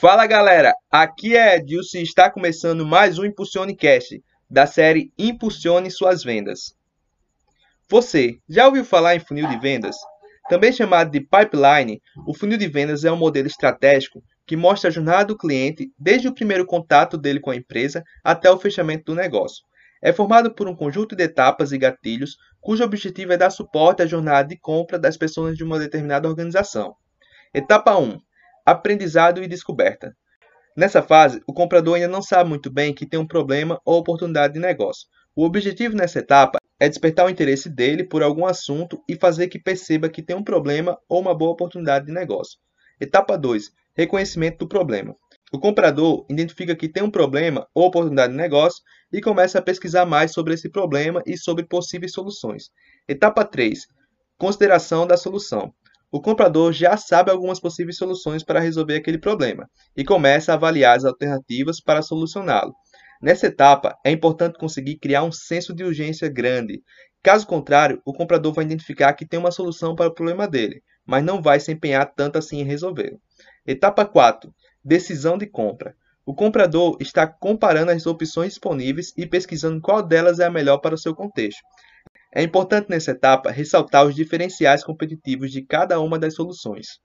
Fala galera, aqui é Edilson e está começando mais um Impulsione Cast da série Impulsione Suas Vendas. Você já ouviu falar em funil de vendas? Também chamado de pipeline, o funil de vendas é um modelo estratégico que mostra a jornada do cliente desde o primeiro contato dele com a empresa até o fechamento do negócio. É formado por um conjunto de etapas e gatilhos cujo objetivo é dar suporte à jornada de compra das pessoas de uma determinada organização. Etapa 1 aprendizado e descoberta. Nessa fase, o comprador ainda não sabe muito bem que tem um problema ou oportunidade de negócio. O objetivo nessa etapa é despertar o interesse dele por algum assunto e fazer que perceba que tem um problema ou uma boa oportunidade de negócio. Etapa 2: reconhecimento do problema. O comprador identifica que tem um problema ou oportunidade de negócio e começa a pesquisar mais sobre esse problema e sobre possíveis soluções. Etapa 3: consideração da solução o comprador já sabe algumas possíveis soluções para resolver aquele problema e começa a avaliar as alternativas para solucioná-lo. Nessa etapa, é importante conseguir criar um senso de urgência grande. Caso contrário, o comprador vai identificar que tem uma solução para o problema dele, mas não vai se empenhar tanto assim em resolvê-lo. Etapa 4: Decisão de compra. O comprador está comparando as opções disponíveis e pesquisando qual delas é a melhor para o seu contexto. É importante nessa etapa ressaltar os diferenciais competitivos de cada uma das soluções.